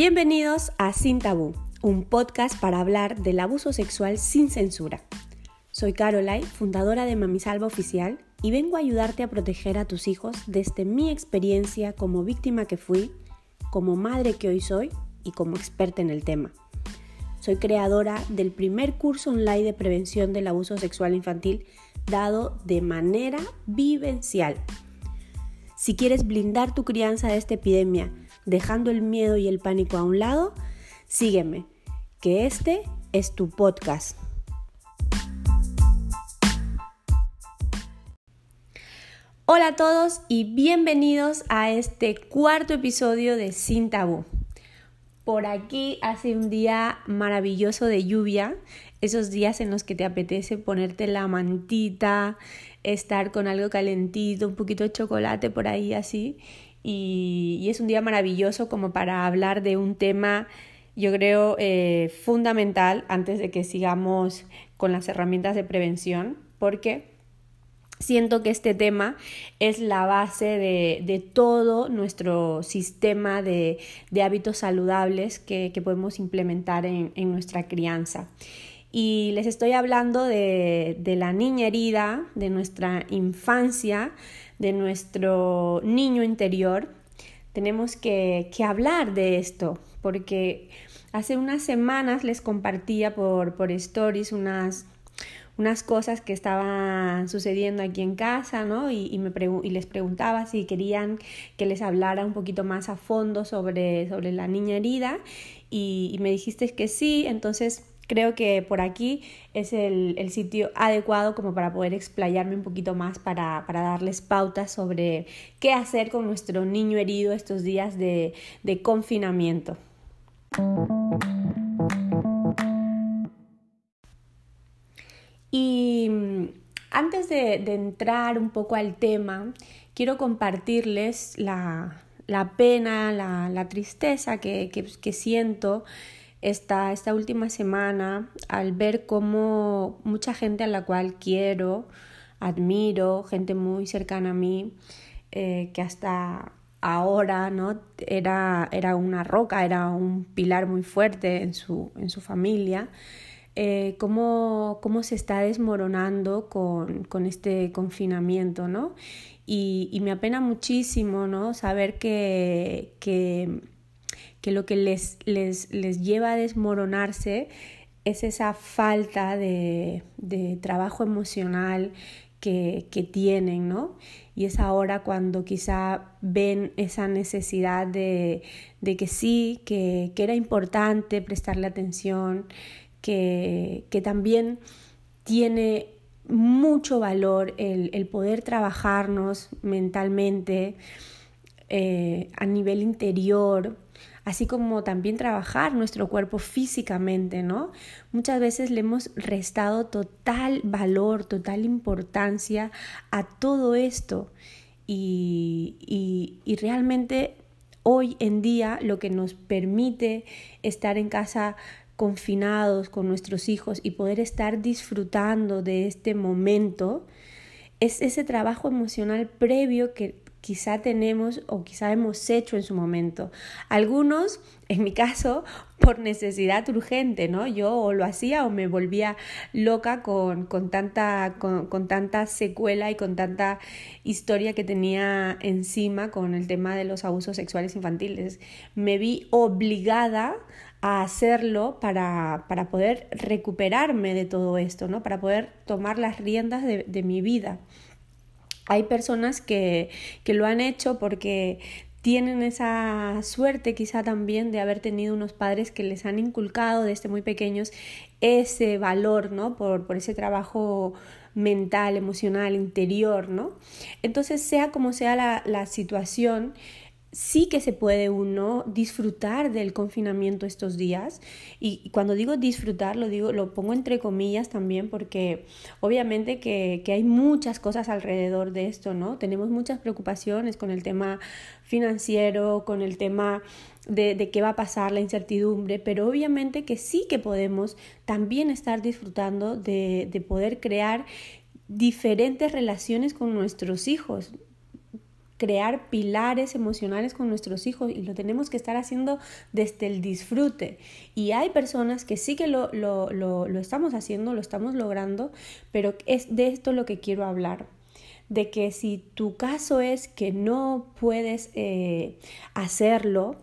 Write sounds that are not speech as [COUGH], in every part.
Bienvenidos a Sin Tabú, un podcast para hablar del abuso sexual sin censura. Soy Caroline, fundadora de Mamisalva Oficial, y vengo a ayudarte a proteger a tus hijos desde mi experiencia como víctima que fui, como madre que hoy soy y como experta en el tema. Soy creadora del primer curso online de prevención del abuso sexual infantil dado de manera vivencial. Si quieres blindar tu crianza de esta epidemia, dejando el miedo y el pánico a un lado, sígueme, que este es tu podcast. Hola a todos y bienvenidos a este cuarto episodio de Sin Tabú. Por aquí hace un día maravilloso de lluvia, esos días en los que te apetece ponerte la mantita, estar con algo calentito, un poquito de chocolate por ahí así y, es un día maravilloso como para hablar de un tema, yo creo, eh, fundamental antes de que sigamos con las herramientas de prevención, porque siento que este tema es la base de, todo nuestro sistema de, hábitos saludables que, podemos implementar en, nuestra crianza. Y les estoy hablando de, de la niña herida, de nuestra infancia, de nuestro niño interior, tenemos que, hablar de esto, porque hace unas semanas les compartía por, por stories unas, unas cosas que estaban sucediendo aquí en casa, ¿no? Y, me y les preguntaba si querían que les hablara un poquito más a fondo sobre, sobre la niña herida y, y me dijiste que sí, entonces Creo que por aquí es el, sitio adecuado como para poder explayarme un poquito más para, darles pautas sobre qué hacer con nuestro niño herido estos días de, confinamiento. Y mm, antes de, entrar un poco al tema, quiero compartirles la, pena, la, tristeza que, que siento esta, esta última semana al ver cómo mucha gente a la cual quiero, admiro, gente muy cercana a mí, eh, que hasta ahora ¿no? era, era una roca, era un pilar muy fuerte en su, en su familia, eh, cómo, cómo, se está desmoronando con, con este confinamiento, ¿no? Y, y, me apena muchísimo, ¿no? Saber que, que que lo que les, les, les lleva a desmoronarse es esa falta de, de trabajo emocional que, que, tienen, ¿no? Y es ahora cuando quizá ven esa necesidad de, de que sí, que, que, era importante prestarle atención, que, que también tiene mucho valor el, el poder trabajarnos mentalmente eh, a nivel interior, así como también trabajar nuestro cuerpo físicamente, ¿no? Muchas veces le hemos restado total valor, total importancia a todo esto y, y, realmente hoy en día lo que nos permite estar en casa confinados con nuestros hijos y poder estar disfrutando de este momento es ese trabajo emocional previo que quizá tenemos o quizá hemos hecho en su momento. Algunos, en mi caso, [LAUGHS] por necesidad urgente, ¿no? Yo o lo hacía o me volvía loca con, con, tanta, con, tanta secuela y con tanta historia que tenía encima con el tema de los abusos sexuales infantiles. Me vi obligada a hacerlo para, para poder recuperarme de todo esto, ¿no? Para poder tomar las riendas de, de mi vida. Hay personas que, que lo han hecho porque tienen esa suerte quizá también de haber tenido unos padres que les han inculcado desde muy pequeños ese valor, ¿no? Por, por ese trabajo mental, emocional, interior, ¿no? Entonces, sea como sea la, la situación, sí que se puede uno disfrutar del confinamiento estos días. Y cuando digo disfrutar lo digo lo pongo entre comillas también porque obviamente que, que, hay muchas cosas alrededor de esto no tenemos muchas preocupaciones con el tema financiero con el tema de, de qué va a pasar la incertidumbre pero obviamente que sí que podemos también estar disfrutando de, de poder crear diferentes relaciones con nuestros hijos crear pilares emocionales con nuestros hijos y lo tenemos que estar haciendo desde el disfrute. Y hay personas que sí que lo, lo, lo, estamos haciendo, lo estamos logrando, pero es de esto lo que quiero hablar de que si tu caso es que no puedes eh, hacerlo,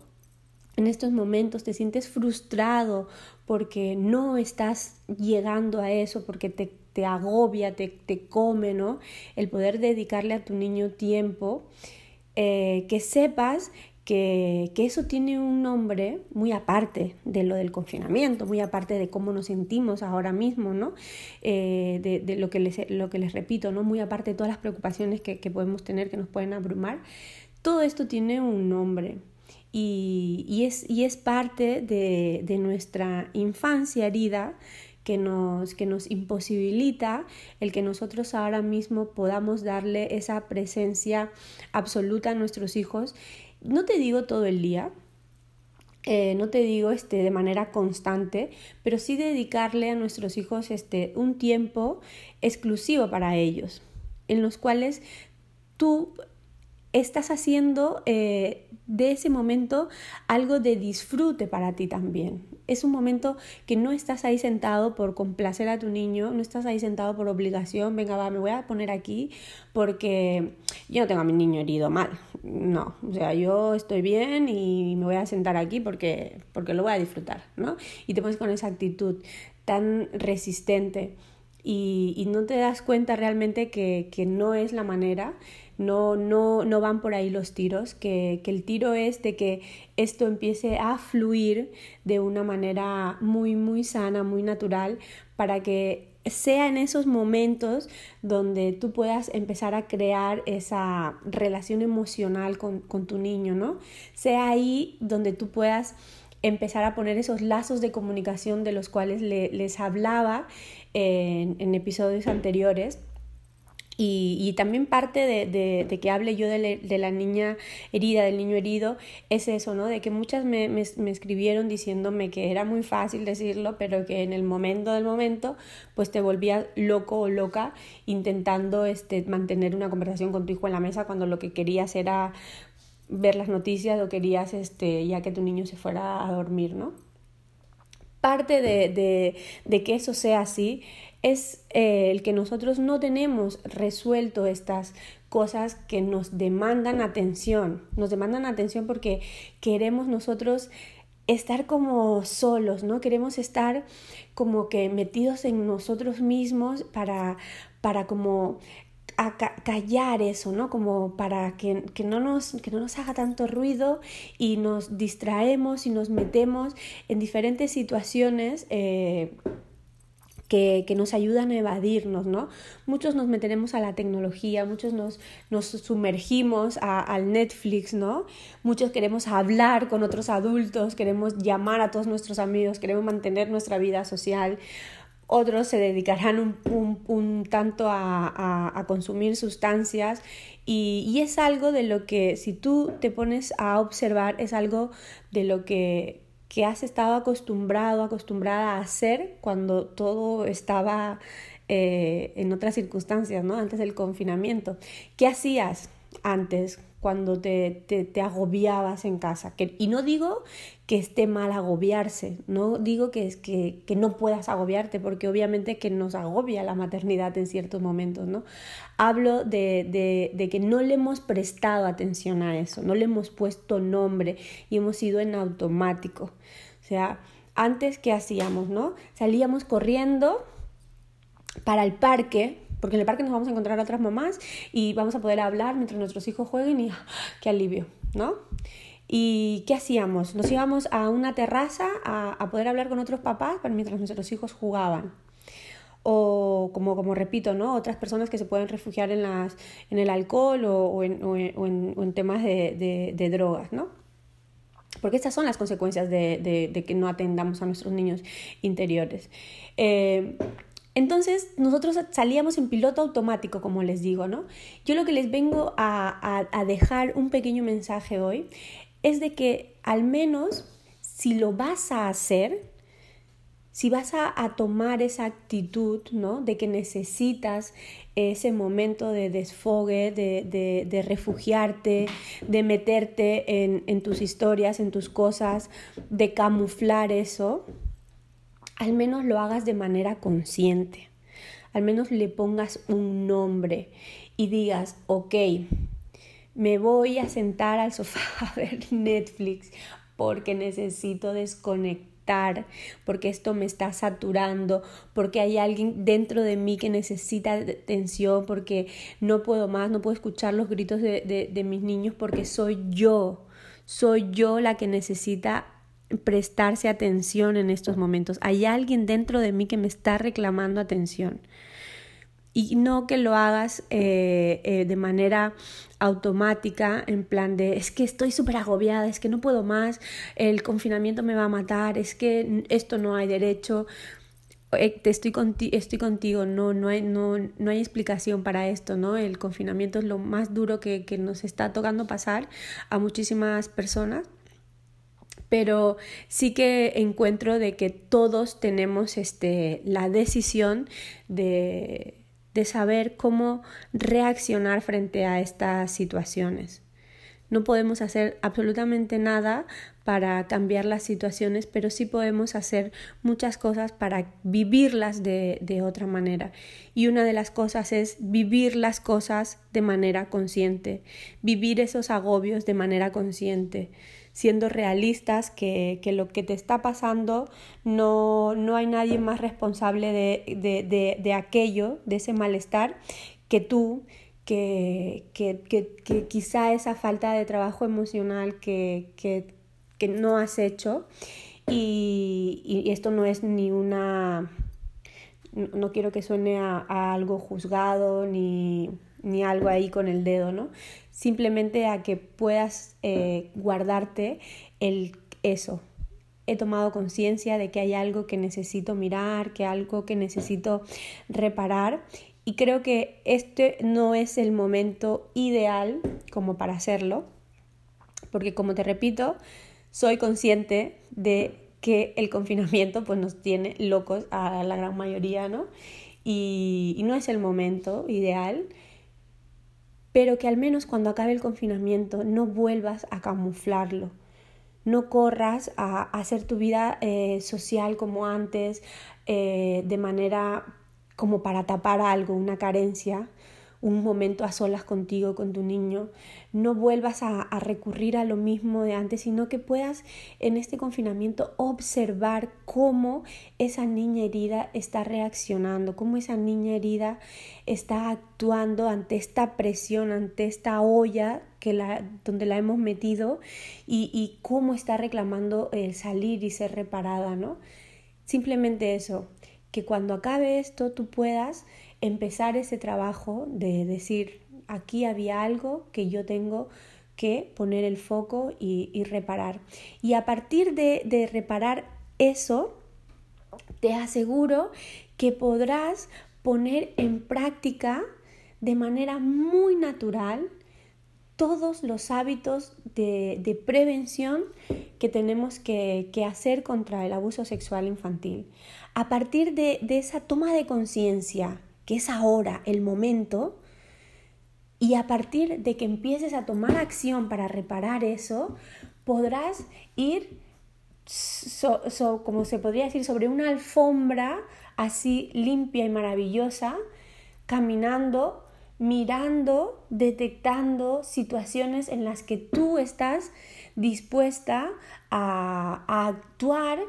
en estos momentos te sientes frustrado porque no estás llegando a eso, porque te, te agobia, te, te, come, ¿no? El poder dedicarle a tu niño tiempo, eh, que sepas que, eso tiene un nombre muy aparte de lo del confinamiento, muy aparte de cómo nos sentimos ahora mismo, ¿no? Eh, de, lo, que les, lo que les repito, ¿no? Muy aparte de todas las preocupaciones que, podemos tener, que nos pueden abrumar, todo esto tiene un nombre. Y, es, y es parte de, de nuestra infancia herida que nos, que nos imposibilita el que nosotros ahora mismo podamos darle esa presencia absoluta a nuestros hijos. No te digo todo el día, eh, no te digo este, de manera constante, pero sí dedicarle a nuestros hijos este, un tiempo exclusivo para ellos, en los cuales tú estás haciendo eh, de ese momento algo de disfrute para ti también. Es un momento que no estás ahí sentado por complacer a tu niño, no estás ahí sentado por obligación, venga, va, me voy a poner aquí porque yo no tengo a mi niño herido mal. No, o sea, yo estoy bien y me voy a sentar aquí porque, porque lo voy a disfrutar, ¿no? Y te pones con esa actitud tan resistente y, no te das cuenta realmente que, que no es la manera no, no, no van por ahí los tiros, que, que el tiro es de que esto empiece a fluir de una manera muy, muy sana, muy natural, para que sea en esos momentos donde tú puedas empezar a crear esa relación emocional con, con, tu niño, ¿no? Sea ahí donde tú puedas empezar a poner esos lazos de comunicación de los cuales les hablaba en, episodios anteriores y, también parte de, que hable yo de, la niña herida, del niño herido, es eso, ¿no? De que muchas me, me, escribieron diciéndome que era muy fácil decirlo, pero que en el momento del momento, pues te volvías loco o loca intentando este, mantener una conversación con tu hijo en la mesa cuando lo que querías era ver las noticias o querías este, ya que tu niño se fuera a dormir, ¿no? Parte de, de que eso sea así es eh, el que nosotros no tenemos resuelto estas cosas que nos demandan atención. Nos demandan atención porque queremos nosotros estar como solos, ¿no? Queremos estar como que metidos en nosotros mismos para, para como callar eso, ¿no? Como para que, no nos, que no nos haga tanto ruido y nos distraemos y nos metemos en diferentes situaciones eh, que, que, nos ayudan a evadirnos, ¿no? Muchos nos meteremos a la tecnología, muchos nos, nos sumergimos al Netflix, ¿no? Muchos queremos hablar con otros adultos, queremos llamar a todos nuestros amigos, queremos mantener nuestra vida social. Otros se dedicarán un, un, tanto a, a, a, consumir sustancias y, y es algo de lo que si tú te pones a observar es algo de lo que que has estado acostumbrado, acostumbrada a hacer cuando todo estaba eh, en otras circunstancias, ¿no? Antes del confinamiento. ¿Qué hacías antes cuando te, te, agobiabas en casa? Que, y no digo que esté mal agobiarse, no digo que, es, que, que no puedas agobiarte, porque obviamente que nos agobia la maternidad en ciertos momentos, ¿no? Hablo de, de, de que no le hemos prestado atención a eso, no le hemos puesto nombre y hemos ido en automático. O sea, antes, ¿qué hacíamos, no? Salíamos corriendo para el parque, porque en el parque nos vamos a encontrar a otras mamás y vamos a poder hablar mientras nuestros hijos jueguen y ¡ah! qué alivio, ¿no? ¿Y qué hacíamos? Nos íbamos a una terraza a, poder hablar con otros papás mientras nuestros hijos jugaban. O como, como repito, ¿no? Otras personas que se pueden refugiar en, las, en el alcohol o, en, o en, temas de, de, de drogas, ¿no? Porque estas son las consecuencias de, de, que no atendamos a nuestros niños interiores. Eh, entonces nosotros salíamos en piloto automático, como les digo, ¿no? Yo lo que les vengo a, dejar un pequeño mensaje hoy es de que al menos si lo vas a hacer, si vas a, tomar esa actitud, ¿no? De que necesitas ese momento de desfogue, de, refugiarte, de meterte en tus historias, en tus cosas, de camuflar eso, al menos lo hagas de manera consciente, al menos le pongas un nombre y digas, ok, me voy a sentar al sofá [LAUGHS] a ver Netflix porque necesito desconectar porque esto me está saturando, porque hay alguien dentro de mí que necesita atención, porque no puedo más, no puedo escuchar los gritos de, de mis niños porque soy yo, soy yo la que necesita prestarse atención en estos momentos. Hay alguien dentro de mí que me está reclamando atención y no que lo hagas eh, eh, de manera automática, en plan de es que estoy súper agobiada, es que no puedo más, el confinamiento me va a matar, es que esto no hay derecho. Eh, te estoy, estoy contigo, no, no, hay, no, no hay explicación para esto, ¿no? El confinamiento es lo más duro que, que nos está tocando pasar a muchísimas personas pero sí que encuentro de que todos tenemos este, la decisión de, de saber cómo reaccionar frente a estas situaciones. No podemos hacer absolutamente nada para cambiar las situaciones, pero sí podemos hacer muchas cosas para vivirlas de, de, otra manera. Y una de las cosas es vivir las cosas de manera consciente, vivir esos agobios de manera consciente, siendo realistas que, que lo que te está pasando no, no hay nadie más responsable de, de, de, aquello, de ese malestar, que tú, que, que, que, quizá esa falta de trabajo emocional que, que no has hecho. Y, y, esto no es ni una... No quiero que suene a, a algo juzgado ni, ni algo ahí con el dedo, ¿no? Simplemente a que puedas eh, guardarte el eso. He tomado conciencia de que hay algo que necesito mirar, que algo que necesito reparar y creo que este no es el momento ideal como para hacerlo, porque como te repito, soy consciente de que el confinamiento pues nos tiene locos a la gran mayoría, ¿no? Y, y no es el momento ideal pero que al menos cuando acabe el confinamiento no vuelvas a camuflarlo. No corras a, hacer tu vida eh, social como antes, eh, de manera como para tapar algo, una carencia, un momento a solas contigo, con tu niño, no vuelvas a, recurrir a lo mismo de antes, sino que puedas en este confinamiento observar cómo esa niña herida está reaccionando, cómo esa niña herida está actuando ante esta presión, ante esta olla que la, donde la hemos metido y, y cómo está reclamando el salir y ser reparada, ¿no? Simplemente eso, que cuando acabe esto tú puedas empezar ese trabajo de decir, aquí había algo que yo tengo que poner el foco y, reparar. Y a partir de, reparar eso, te aseguro que podrás poner en práctica de manera muy natural todos los hábitos de, prevención que tenemos que, hacer contra el abuso sexual infantil. A partir de esa toma de conciencia que es ahora el momento, y a partir de que empieces a tomar acción para reparar eso, podrás ir, como se podría decir, sobre una alfombra así limpia y maravillosa, caminando, mirando, detectando situaciones en las que tú estás dispuesta a, actuar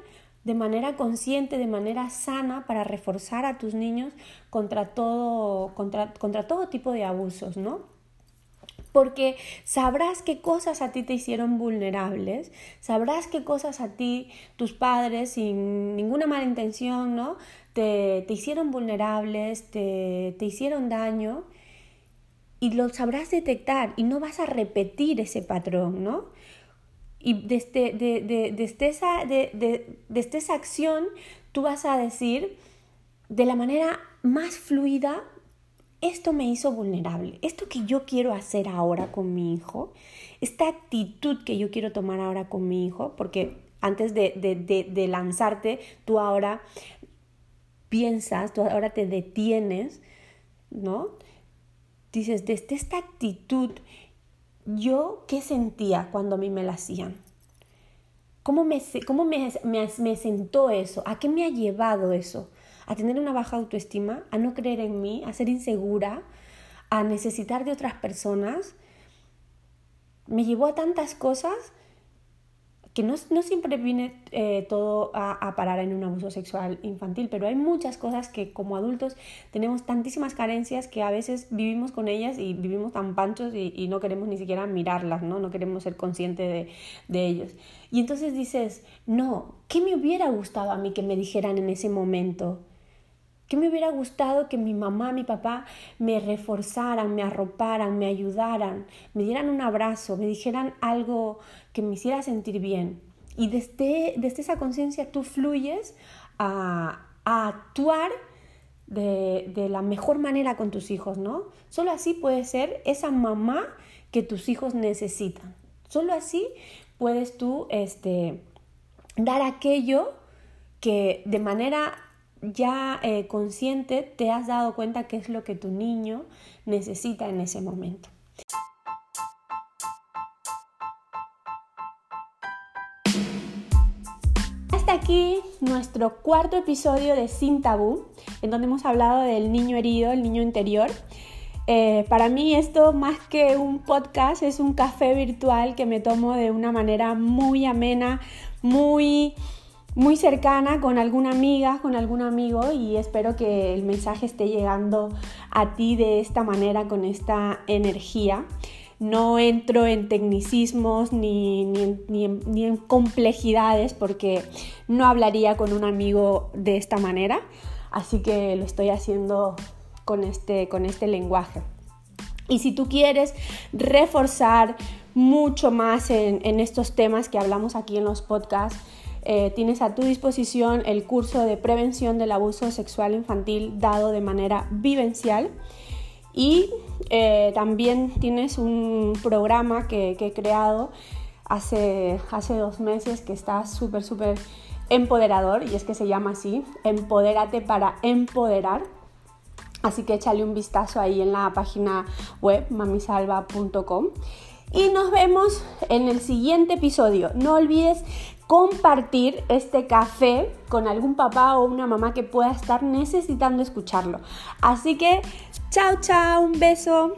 de manera consciente, de manera sana, para reforzar a tus niños contra todo, contra, contra todo tipo de abusos, ¿no? Porque sabrás qué cosas a ti te hicieron vulnerables, sabrás qué cosas a ti, tus padres, sin ninguna mala intención, ¿no? Te, te hicieron vulnerables, te, te hicieron daño y lo sabrás detectar y no vas a repetir ese patrón, ¿no? Y desde, de, de, desde, esa, de, desde esa acción tú vas a decir de la manera más fluida, esto me hizo vulnerable, esto que yo quiero hacer ahora con mi hijo, esta actitud que yo quiero tomar ahora con mi hijo, porque Antes de, de lanzarte, tú ahora piensas, tú ahora te detienes, ¿no? Dices, desde esta actitud, ¿yo qué sentía cuando a mí me la hacían? ¿Cómo, me, cómo me, me, sentó eso? ¿A qué me ha llevado eso? ¿A tener una baja autoestima? ¿A no creer en mí? ¿A ser insegura? ¿A necesitar de otras personas? Me llevó a tantas cosas que no, siempre viene eh, todo a, parar en un abuso sexual infantil, pero hay muchas cosas que como adultos tenemos tantísimas carencias que a veces vivimos con ellas y vivimos tan panchos y, no queremos ni siquiera mirarlas, ¿no? No queremos ser conscientes de, de ellos. Y entonces dices, no, ¿qué me hubiera gustado a mí que me dijeran en ese momento? ¿Qué me hubiera gustado que mi mamá, mi papá me reforzaran, me arroparan, me ayudaran, me dieran un abrazo, me dijeran algo que me hiciera sentir bien? Y desde, desde esa conciencia tú fluyes a, actuar de, de, la mejor manera con tus hijos, ¿no? Solo así puedes ser esa mamá que tus hijos necesitan. Solo así puedes tú este, dar aquello que de manera ya eh, consciente te has dado cuenta qué es lo que tu niño necesita en ese momento. Hasta aquí nuestro cuarto episodio de Sin Tabú, en donde hemos hablado del niño herido, el niño interior. Eh, para mí esto más que un podcast es un café virtual que me tomo de una manera muy amena, muy muy cercana con alguna amiga, con algún amigo y espero que el mensaje esté llegando a ti de esta manera, con esta energía. No entro en tecnicismos ni, ni, en, complejidades porque no hablaría con un amigo de esta manera, así que lo estoy haciendo con este, con este lenguaje. Y si tú quieres reforzar mucho más en estos temas que hablamos aquí en los podcasts, eh, tienes a tu disposición el curso de prevención del abuso sexual infantil dado de manera vivencial. Y eh, también tienes un programa que, he creado hace, hace dos meses que está súper, súper empoderador y es que se llama así, Empodérate para empoderar. Así que échale un vistazo ahí en la página web mamisalva.com. Y nos vemos en el siguiente episodio. No olvides compartir este café con algún papá o una mamá que pueda estar necesitando escucharlo. Así que, chao, chao, un beso.